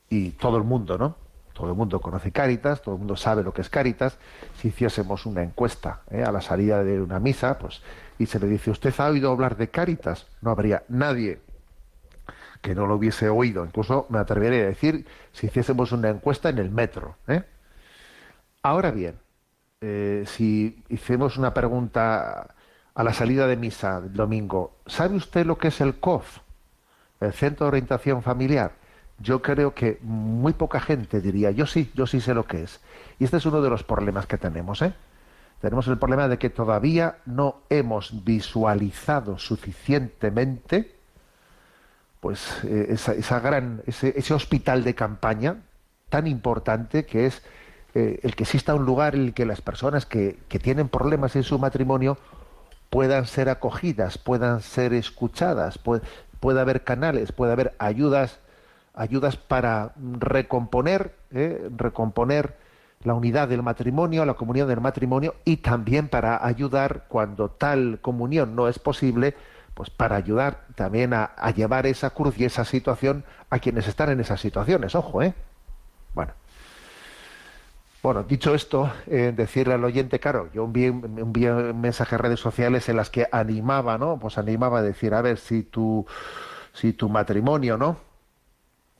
Y todo el mundo, ¿no? Todo el mundo conoce Caritas, todo el mundo sabe lo que es Caritas. Si hiciésemos una encuesta ¿eh? a la salida de una misa, pues, y se le dice, ¿usted ha oído hablar de Caritas? No habría nadie que no lo hubiese oído. Incluso me atrevería a decir si hiciésemos una encuesta en el metro. ¿eh? Ahora bien, eh, si hicimos una pregunta a la salida de misa del domingo, ¿sabe usted lo que es el COF? El Centro de Orientación Familiar. Yo creo que muy poca gente diría, yo sí, yo sí sé lo que es. Y este es uno de los problemas que tenemos, ¿eh? Tenemos el problema de que todavía no hemos visualizado suficientemente pues eh, esa, gran, ese, ese hospital de campaña tan importante que es eh, el que exista un lugar en el que las personas que, tienen problemas en su matrimonio puedan ser acogidas, puedan ser escuchadas, puede, haber canales, puede haber ayudas, ayudas para recomponer, eh, recomponer la unidad del matrimonio, la comunión del matrimonio y también para ayudar cuando tal comunión no es posible, pues para ayudar también a, a llevar esa cruz y esa situación a quienes están en esas situaciones. Ojo, ¿eh? Bueno. Bueno, dicho esto, eh, decirle al oyente, claro, yo envié, envié mensajes a redes sociales en las que animaba, ¿no? Pues animaba a decir, a ver, si tu, si tu matrimonio, ¿no?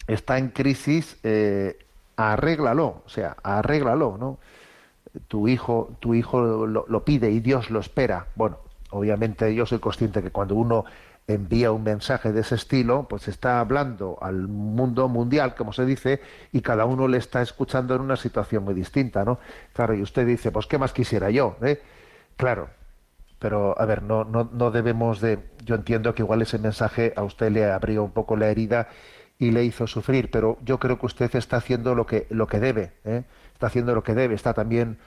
Está en crisis, eh, arréglalo, o sea, arréglalo, ¿no? Tu hijo, tu hijo lo pide y Dios lo espera. Bueno, obviamente yo soy consciente que cuando uno envía un mensaje de ese estilo, pues está hablando al mundo mundial, como se dice, y cada uno le está escuchando en una situación muy distinta, ¿no? Claro, y usted dice, pues qué más quisiera yo, ¿eh? Claro, pero a ver, no, no, no debemos de, yo entiendo que igual ese mensaje a usted le abrió un poco la herida y le hizo sufrir, pero yo creo que usted está haciendo lo que, lo que debe, ¿eh? está haciendo lo que debe, está también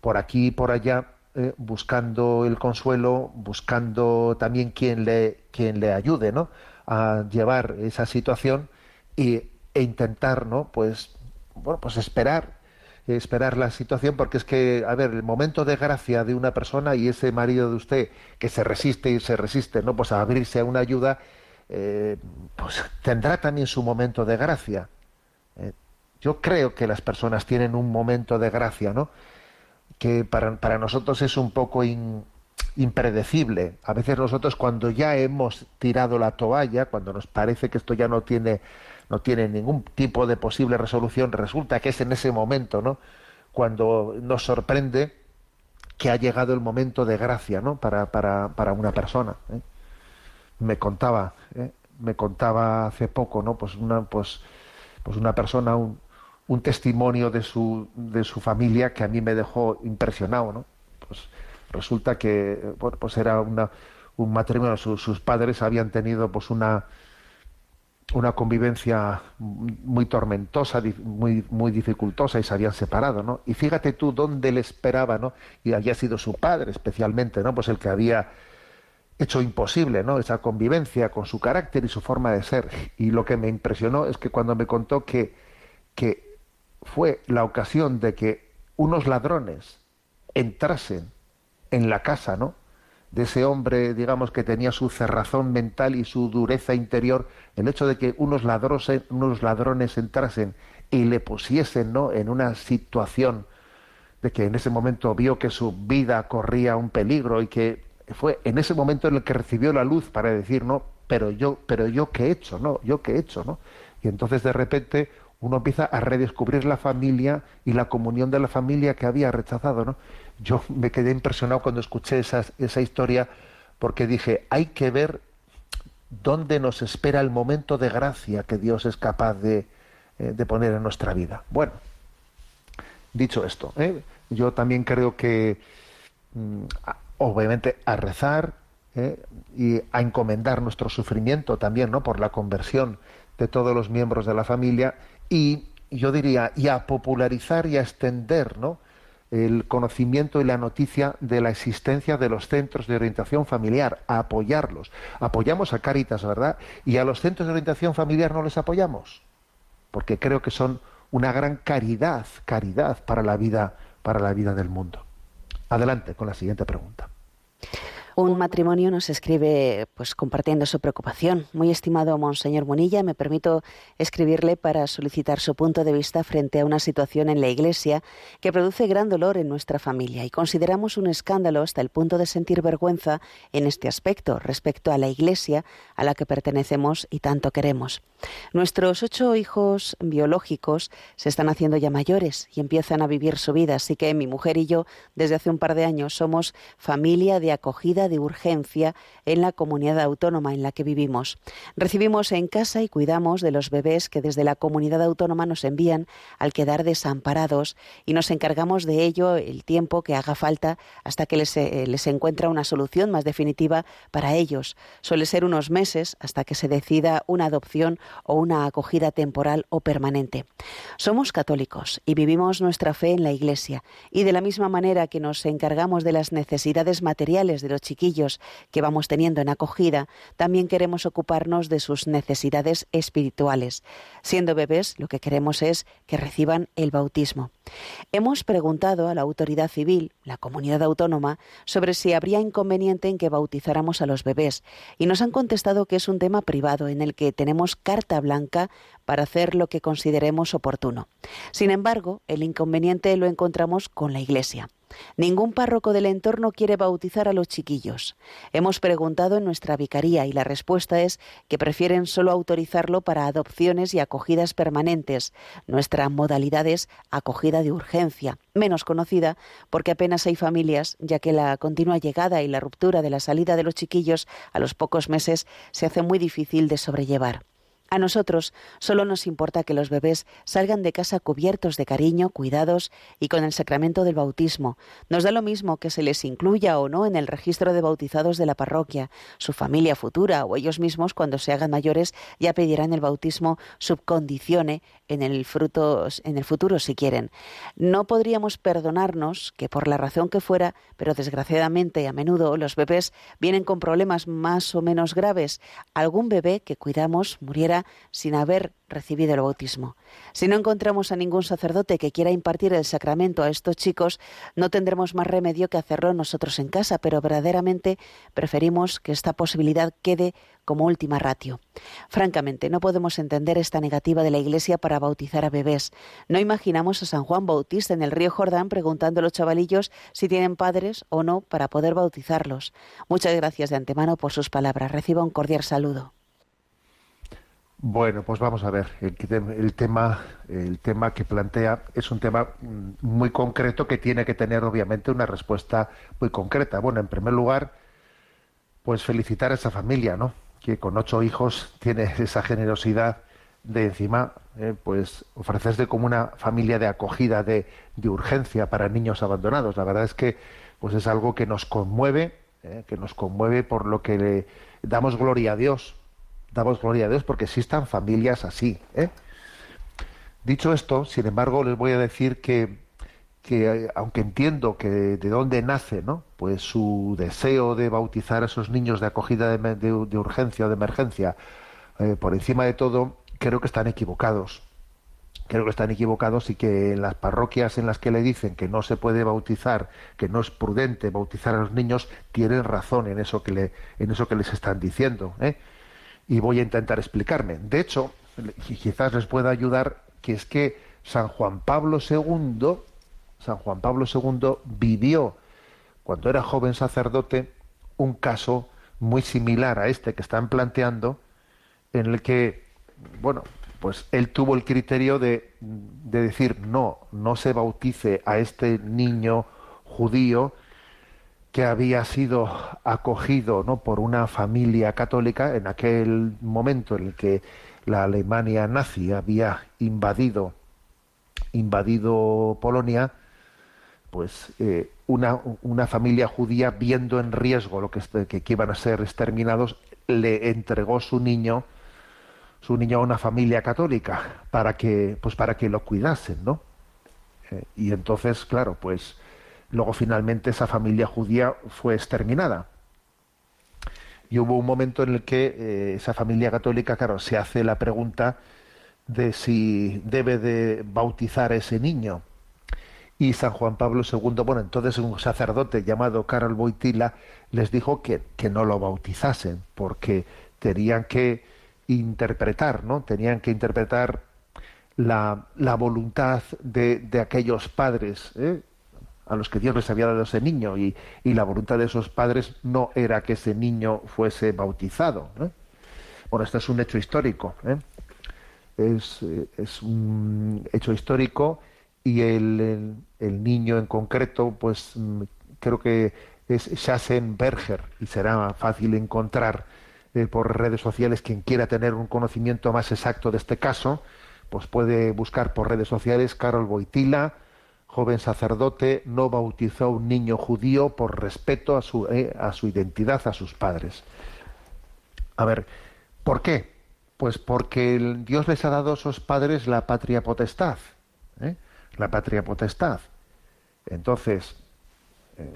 por aquí y por allá eh, buscando el consuelo, buscando también quien le, quien le ayude ¿no? a llevar esa situación y, e intentar ¿no? pues, bueno, pues esperar esperar la situación porque es que, a ver, el momento de gracia de una persona y ese marido de usted que se resiste y se resiste, ¿no? Pues a abrirse a una ayuda, eh, pues tendrá también su momento de gracia. Eh, yo creo que las personas tienen un momento de gracia, ¿no? Que para, para nosotros es un poco impredecible. A veces nosotros cuando ya hemos tirado la toalla, cuando nos parece que esto ya no tiene no tiene ningún tipo de posible resolución, resulta que es en ese momento, ¿no? Cuando nos sorprende que ha llegado el momento de gracia, ¿no? Para, para, para una persona. ¿eh? Me contaba, ¿eh? me contaba hace poco, ¿no? Pues una, pues, pues una persona, un, un testimonio de su, de su familia que a mí me dejó impresionado, ¿no? Pues resulta que, pues era una, un matrimonio, sus padres habían tenido pues una una convivencia muy tormentosa, muy, muy dificultosa y se habían separado, ¿no? Y fíjate tú dónde le esperaba, ¿no? Y había sido su padre especialmente, ¿no? Pues el que había hecho imposible, ¿no? Esa convivencia con su carácter y su forma de ser. Y lo que me impresionó es que cuando me contó que, que fue la ocasión de que unos ladrones entrasen en la casa, ¿no? de ese hombre, digamos, que tenía su cerrazón mental y su dureza interior, el hecho de que unos ladrones, unos ladrones entrasen y le pusiesen ¿no? en una situación de que en ese momento vio que su vida corría un peligro y que fue en ese momento en el que recibió la luz para decir, no, pero yo, pero yo qué he hecho, no, yo qué he hecho, ¿no? Y entonces de repente uno empieza a redescubrir la familia y la comunión de la familia que había rechazado, ¿no? Yo me quedé impresionado cuando escuché esa, historia porque dije, hay que ver dónde nos espera el momento de gracia que Dios es capaz de, eh, poner en nuestra vida. Bueno, dicho esto, ¿eh? yo también creo que, mm, obviamente, a rezar ¿eh? y a encomendar nuestro sufrimiento también, ¿no? Por la conversión de todos los miembros de la familia y yo diría, y a popularizar y a extender, ¿no? el conocimiento y la noticia de la existencia de los centros de orientación familiar, a apoyarlos. Apoyamos a Cáritas, ¿verdad? Y a los centros de orientación familiar no les apoyamos, porque creo que son una gran caridad, caridad para la vida, para la vida del mundo. Adelante con la siguiente pregunta. Un matrimonio nos escribe, pues compartiendo su preocupación. Muy estimado Monseñor Munilla, me permito escribirle para solicitar su punto de vista frente a una situación en la Iglesia que produce gran dolor en nuestra familia y consideramos un escándalo hasta el punto de sentir vergüenza en este aspecto respecto a la Iglesia a la que pertenecemos y tanto queremos. Nuestros ocho hijos biológicos se están haciendo ya mayores y empiezan a vivir su vida, así que mi mujer y yo desde hace un par de años somos familia de acogida de urgencia en la comunidad autónoma en la que vivimos. Recibimos en casa y cuidamos de los bebés que desde la comunidad autónoma nos envían al quedar desamparados y nos encargamos de ello el tiempo que haga falta hasta que les, eh, les encuentra una solución más definitiva para ellos. Suele ser unos meses hasta que se decida una adopción o una acogida temporal o permanente. Somos católicos y vivimos nuestra fe en la Iglesia y de la misma manera que nos encargamos de las necesidades materiales de los que vamos teniendo en acogida, también queremos ocuparnos de sus necesidades espirituales. Siendo bebés, lo que queremos es que reciban el bautismo. Hemos preguntado a la autoridad civil, la comunidad autónoma, sobre si habría inconveniente en que bautizáramos a los bebés, y nos han contestado que es un tema privado en el que tenemos carta blanca para hacer lo que consideremos oportuno. Sin embargo, el inconveniente lo encontramos con la Iglesia. Ningún párroco del entorno quiere bautizar a los chiquillos. Hemos preguntado en nuestra vicaría y la respuesta es que prefieren solo autorizarlo para adopciones y acogidas permanentes. Nuestra modalidad es acogida de urgencia, menos conocida porque apenas hay familias, ya que la continua llegada y la ruptura de la salida de los chiquillos a los pocos meses se hace muy difícil de sobrellevar. A nosotros solo nos importa que los bebés salgan de casa cubiertos de cariño, cuidados y con el sacramento del bautismo. Nos da lo mismo que se les incluya o no en el registro de bautizados de la parroquia. Su familia futura o ellos mismos cuando se hagan mayores ya pedirán el bautismo subcondicione en el, en el futuro si quieren. No podríamos perdonarnos que por la razón que fuera, pero desgraciadamente a menudo los bebés vienen con problemas más o menos graves. Algún bebé que cuidamos muriera sin haber recibido el bautismo. Si no encontramos a ningún sacerdote que quiera impartir el sacramento a estos chicos, no tendremos más remedio que hacerlo nosotros en casa, pero verdaderamente preferimos que esta posibilidad quede como última ratio. Francamente, no podemos entender esta negativa de la Iglesia para bautizar a bebés. No imaginamos a San Juan Bautista en el río Jordán preguntando a los chavalillos si tienen padres o no para poder bautizarlos. Muchas gracias de antemano por sus palabras. Reciba un cordial saludo. Bueno, pues vamos a ver. El, tema, el tema que plantea es un tema mm, muy concreto que tiene que tener, obviamente, una respuesta muy concreta. Bueno, en primer lugar, pues felicitar a esa familia, ¿no? Que con ocho hijos tiene esa generosidad de encima, eh, pues ofrecerse como una familia de acogida, de, de, urgencia para niños abandonados. La verdad es que, pues es algo que nos conmueve, eh, que nos conmueve por lo que le damos gloria a Dios damos gloria a Dios porque existan familias así. ¿eh? Dicho esto, sin embargo, les voy a decir que, que aunque entiendo que de dónde nace, ¿no? Pues su deseo de bautizar a esos niños de acogida de, urgencia o de emergencia, eh, por encima de todo, creo que están equivocados. Creo que están equivocados y que en las parroquias en las que le dicen que no se puede bautizar, que no es prudente bautizar a los niños, tienen razón en eso que le, en eso que les están diciendo. ¿eh? Y voy a intentar explicarme. De hecho, quizás les pueda ayudar que es que San Juan Pablo II, San Juan Pablo II vivió cuando era joven sacerdote un caso muy similar a este que están planteando, en el que, bueno, pues él tuvo el criterio de, de decir no, no se bautice a este niño judío que había sido acogido ¿no? por una familia católica en aquel momento en el que la Alemania nazi había invadido invadido Polonia, pues eh, una, una, familia judía viendo en riesgo lo que, que, iban a ser exterminados, le entregó su niño, su niño a una familia católica para que, pues para que lo cuidasen, ¿no? Eh, y entonces, claro, pues Luego finalmente esa familia judía fue exterminada. Y hubo un momento en el que eh, esa familia católica, claro, se hace la pregunta de si debe de bautizar a ese niño. Y San Juan Pablo II, bueno, entonces un sacerdote llamado Karol Wojtyla les dijo que, que no lo bautizasen, porque tenían que interpretar, ¿no? Tenían que interpretar la, la voluntad de, de aquellos padres, ¿eh? A los que Dios les había dado ese niño y, la voluntad de esos padres no era que ese niño fuese bautizado. Bueno, este es un hecho histórico. ¿eh? Es, es, un hecho histórico y el, niño en concreto, pues mm, creo que es Berger y será fácil encontrar eh, por redes sociales quien quiera tener un conocimiento más exacto de este caso, pues puede buscar por redes sociales Carol Boitila, joven sacerdote no bautizó a un niño judío por respeto a su, eh, a su identidad, a sus padres. A ver, ¿por qué? Pues porque Dios les ha dado a sus padres la patria potestad. ¿eh? La patria potestad. Entonces, eh,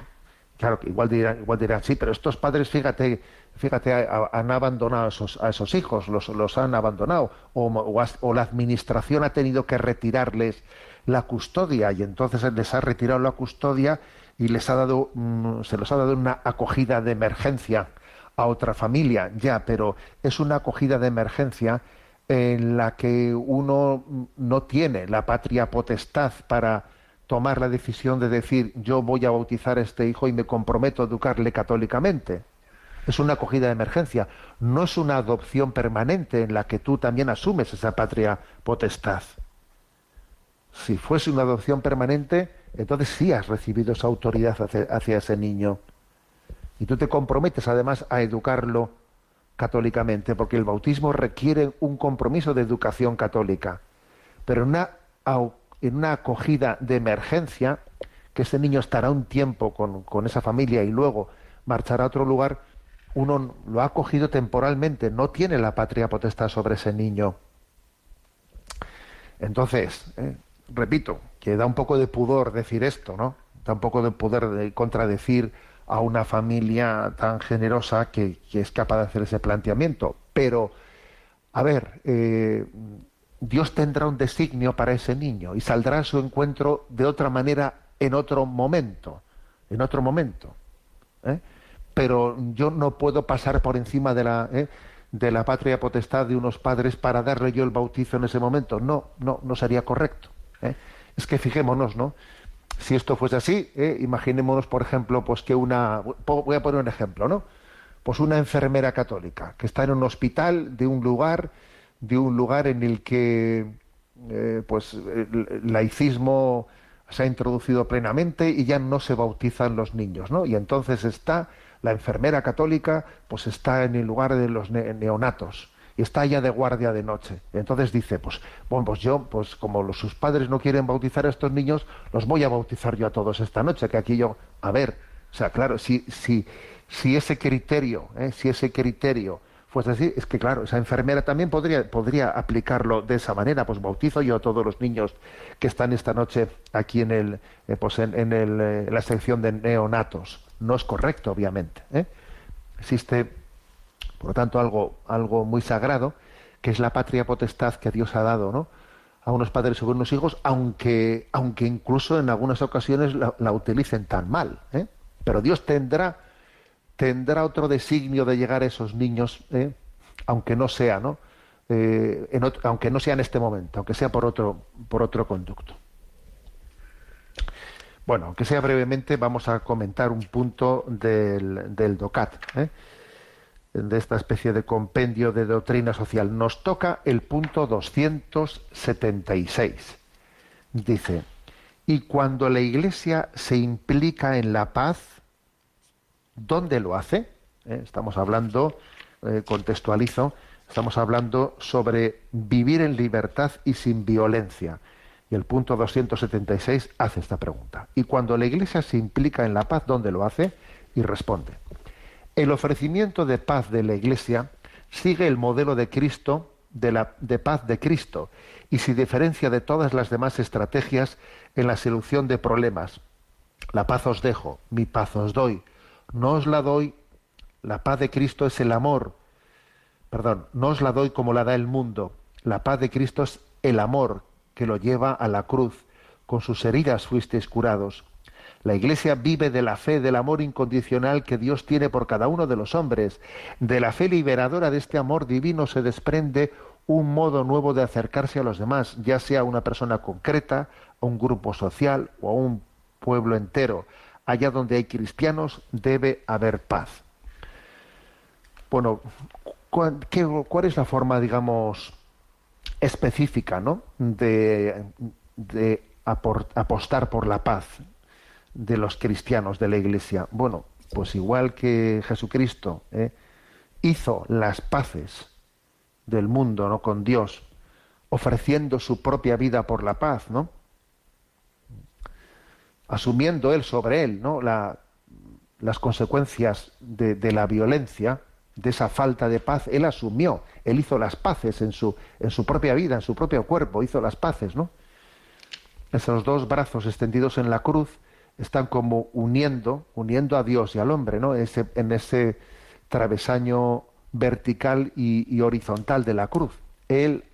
claro igual dirán, igual dirán, sí, pero estos padres, fíjate, fíjate, han abandonado a esos, hijos, los, los han abandonado, o, la administración ha tenido que retirarles la custodia y entonces les ha retirado la custodia y les ha dado mm, se les ha dado una acogida de emergencia a otra familia ya pero es una acogida de emergencia en la que uno no tiene la patria potestad para tomar la decisión de decir yo voy a bautizar a este hijo y me comprometo a educarle católicamente es una acogida de emergencia no es una adopción permanente en la que tú también asumes esa patria potestad si fuese una adopción permanente, entonces sí has recibido esa autoridad hacia, ese niño. Y tú te comprometes además a educarlo católicamente, porque el bautismo requiere un compromiso de educación católica. Pero una, en una acogida de emergencia, que ese niño estará un tiempo con, con esa familia y luego marchará a otro lugar, uno lo ha acogido temporalmente, no tiene la patria potestad sobre ese niño. Entonces, eh, repito, que da un poco de pudor decir esto, ¿no? Da un poco de pudor de contradecir a una familia tan generosa que, es capaz de hacer ese planteamiento. Pero, a ver, eh, Dios tendrá un designio para ese niño y saldrá a su encuentro de otra manera en otro momento, en otro momento. ¿eh? Pero yo no puedo pasar por encima de la, ¿eh? de la patria potestad de unos padres para darle yo el bautizo en ese momento. No, no, no sería correcto. Es que fijémonos, ¿no? si esto fuese así, ¿eh? imaginémonos, por ejemplo, pues que una, voy a poner un ejemplo, ¿no? Pues una enfermera católica que está en un hospital de un lugar, de un lugar en el que, eh, pues, el laicismo se ha introducido plenamente y ya no se bautizan los niños, ¿no? Y entonces está la enfermera católica, pues está en el lugar de los neonatos y está allá de guardia de noche. entonces dice, pues, bueno, pues yo, pues como sus padres no quieren bautizar a estos niños, los voy a bautizar yo a todos esta noche, que aquí yo, a ver, o sea, claro, si, si, si ese criterio, ¿eh? si ese criterio pues así, es que claro, esa enfermera también podría, podría aplicarlo de esa manera, pues bautizo yo a todos los niños que están esta noche aquí en el, eh, pues en, el, eh, la sección de neonatos. No es correcto, obviamente. Existe por lo tanto, algo, algo muy sagrado, que es la patria potestad que Dios ha dado, ¿no? a unos padres sobre unos hijos, aunque, aunque incluso en algunas ocasiones la, utilicen tan mal. ¿eh? Pero Dios tendrá, tendrá otro designio de llegar a esos niños, ¿eh? aunque no sea, ¿no? Eh, aunque no sea en este momento, aunque sea por otro, por otro conducto. Bueno, aunque sea brevemente, vamos a comentar un punto del, del DOCAT. ¿eh? de esta especie de compendio de doctrina social. Nos toca el punto 276. Dice, y cuando la Iglesia se implica en la paz, ¿dónde lo hace? Eh, estamos hablando, eh, contextualizo, estamos hablando sobre vivir en libertad y sin violencia. Y el punto 276 hace esta pregunta. Y cuando la Iglesia se implica en la paz, ¿dónde lo hace? Y responde, el ofrecimiento de paz de la Iglesia sigue el modelo de Cristo, de, la, de paz de Cristo, y se diferencia de todas las demás estrategias en la solución de problemas. La paz os dejo, mi paz os doy. No os la doy, la paz de Cristo es el amor. Perdón, no os la doy como la da el mundo. La paz de Cristo es el amor que lo lleva a la cruz. Con sus heridas fuisteis curados. La Iglesia vive de la fe, del amor incondicional que Dios tiene por cada uno de los hombres. De la fe liberadora de este amor divino se desprende un modo nuevo de acercarse a los demás, ya sea a una persona concreta, a un grupo social o a un pueblo entero. Allá donde hay cristianos debe haber paz. Bueno, ¿cuál, es la forma, digamos, específica, ¿no? de, apostar por la paz de los cristianos de la Iglesia? Bueno, pues igual que Jesucristo ¿eh? hizo las paces del mundo, ¿no? Con Dios, ofreciendo su propia vida por la paz, ¿no? Asumiendo él sobre él, ¿no? las consecuencias de, la violencia, de esa falta de paz, él asumió, él hizo las paces en su, en su propia vida, en su propio cuerpo, hizo las paces, ¿no? Esos dos brazos extendidos en la cruz están como uniendo, uniendo a Dios y al hombre, ¿no? Ese, en ese travesaño vertical y, horizontal de la cruz. Él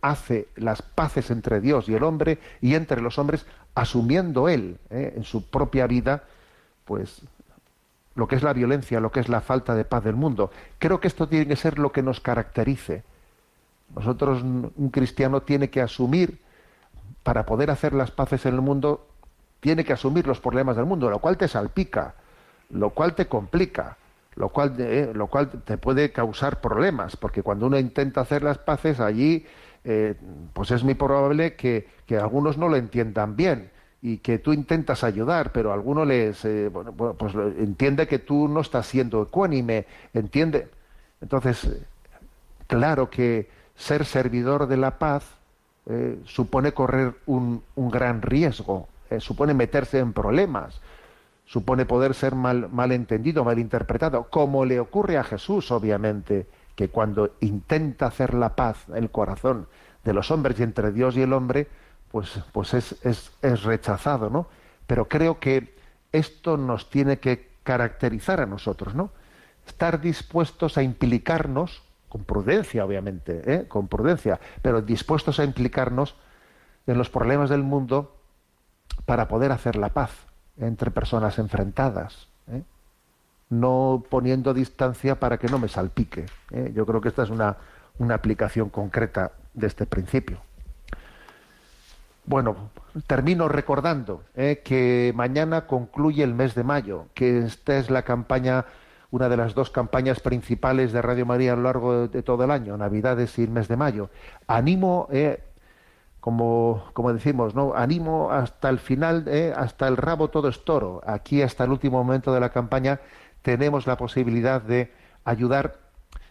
hace las paces entre Dios y el hombre y entre los hombres, asumiendo él ¿eh? en su propia vida, pues lo que es la violencia, lo que es la falta de paz del mundo. Creo que esto tiene que ser lo que nos caracterice. Nosotros, un cristiano tiene que asumir, para poder hacer las paces en el mundo, tiene que asumir los problemas del mundo, lo cual te salpica, lo cual te complica, lo cual, eh, lo cual te puede causar problemas, porque cuando uno intenta hacer las paces allí, eh, pues es muy probable que, algunos no lo entiendan bien y que tú intentas ayudar, pero alguno les, eh, pues entiende que tú no estás siendo ecuánime, entiende. Entonces, claro que ser servidor de la paz eh, supone correr un, gran riesgo, supone meterse en problemas, supone poder ser mal, mal entendido, mal interpretado, como le ocurre a Jesús, obviamente, que cuando intenta hacer la paz el corazón de los hombres y entre Dios y el hombre, pues, pues es, es, rechazado, ¿no? Pero creo que esto nos tiene que caracterizar a nosotros, ¿no? Estar dispuestos a implicarnos, con prudencia, obviamente, ¿eh? con prudencia, pero dispuestos a implicarnos en los problemas del mundo para poder hacer la paz entre personas enfrentadas. No poniendo distancia para que no me salpique. ¿eh? Yo creo que esta es una, una aplicación concreta de este principio. Bueno, termino recordando eh, que mañana concluye el mes de mayo, que esta es la campaña, una de las dos campañas principales de Radio María a lo largo de, todo el año, Navidades y el mes de mayo. Animo, eh, como, como decimos, ¿no? Animo hasta el final, hasta el rabo todo es toro. Aquí hasta el último momento de la campaña tenemos la posibilidad de ayudar.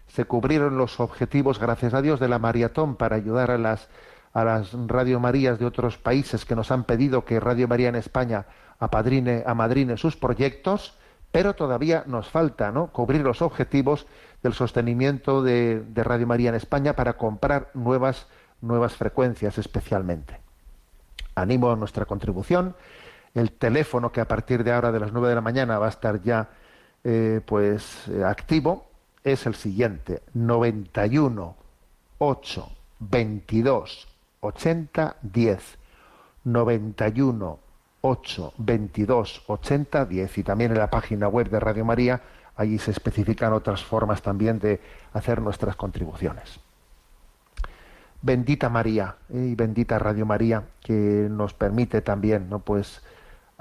Se cubrieron los objetivos, gracias a Dios, de la maratón para ayudar a las a las Radio Marías de otros países que nos han pedido que Radio María en España apadrine, amadrine sus proyectos, pero todavía nos falta ¿no? cubrir los objetivos del sostenimiento de, Radio María en España para comprar nuevas, nuevas frecuencias especialmente. Animo a nuestra contribución. El teléfono que a partir de ahora de las 9 de la mañana va a estar ya eh, pues eh, activo es el siguiente 91 8 22 80 10 91 8 22 80 10 y también en la página web de Radio María allí se especifican otras formas también de hacer nuestras contribuciones. Bendita María eh, y bendita Radio María que nos permite también no pues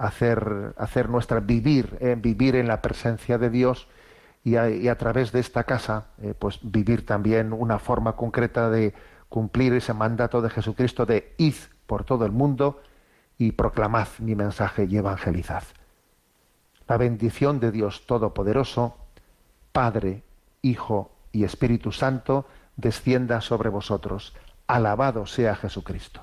hacer hacer nuestra vivir eh, vivir en la presencia de Dios y a, través de esta casa eh, pues vivir también una forma concreta de cumplir ese mandato de Jesucristo de id por todo el mundo y proclamad mi mensaje y evangelizad. La bendición de Dios Todopoderoso, Padre, Hijo y Espíritu Santo, descienda sobre vosotros. Alabado sea Jesucristo.